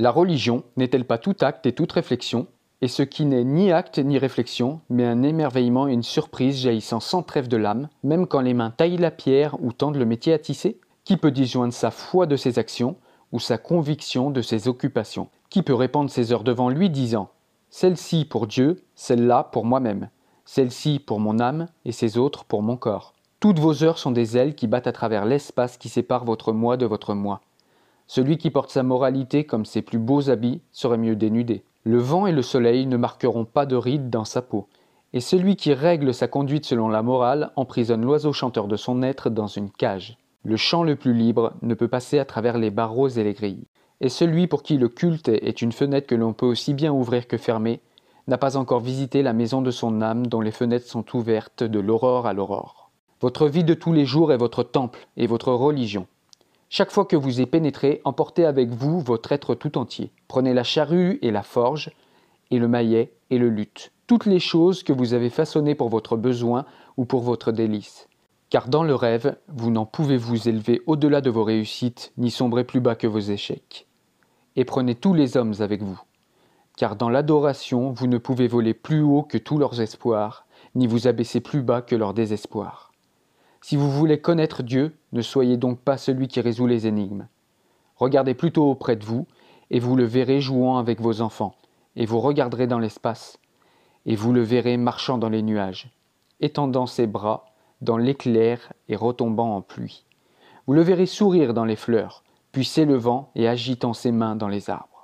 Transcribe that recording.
La religion n'est-elle pas tout acte et toute réflexion? Et ce qui n'est ni acte ni réflexion, mais un émerveillement et une surprise jaillissant sans trêve de l'âme, même quand les mains taillent la pierre ou tendent le métier à tisser? Qui peut disjoindre sa foi de ses actions, ou sa conviction de ses occupations? Qui peut répandre ses heures devant lui disant Celle-ci pour Dieu, celle-là pour moi-même, celle-ci pour mon âme et ces autres pour mon corps Toutes vos heures sont des ailes qui battent à travers l'espace qui sépare votre moi de votre moi. Celui qui porte sa moralité comme ses plus beaux habits serait mieux dénudé. Le vent et le soleil ne marqueront pas de rides dans sa peau. Et celui qui règle sa conduite selon la morale emprisonne l'oiseau chanteur de son être dans une cage. Le chant le plus libre ne peut passer à travers les barreaux et les grilles. Et celui pour qui le culte est une fenêtre que l'on peut aussi bien ouvrir que fermer, n'a pas encore visité la maison de son âme dont les fenêtres sont ouvertes de l'aurore à l'aurore. Votre vie de tous les jours est votre temple et votre religion. Chaque fois que vous y pénétrez, emportez avec vous votre être tout entier. Prenez la charrue et la forge, et le maillet et le luth, toutes les choses que vous avez façonnées pour votre besoin ou pour votre délice. Car dans le rêve, vous n'en pouvez vous élever au-delà de vos réussites, ni sombrer plus bas que vos échecs. Et prenez tous les hommes avec vous. Car dans l'adoration, vous ne pouvez voler plus haut que tous leurs espoirs, ni vous abaisser plus bas que leur désespoir. Si vous voulez connaître Dieu, ne soyez donc pas celui qui résout les énigmes. Regardez plutôt auprès de vous, et vous le verrez jouant avec vos enfants, et vous regarderez dans l'espace, et vous le verrez marchant dans les nuages, étendant ses bras dans l'éclair et retombant en pluie. Vous le verrez sourire dans les fleurs, puis s'élevant et agitant ses mains dans les arbres.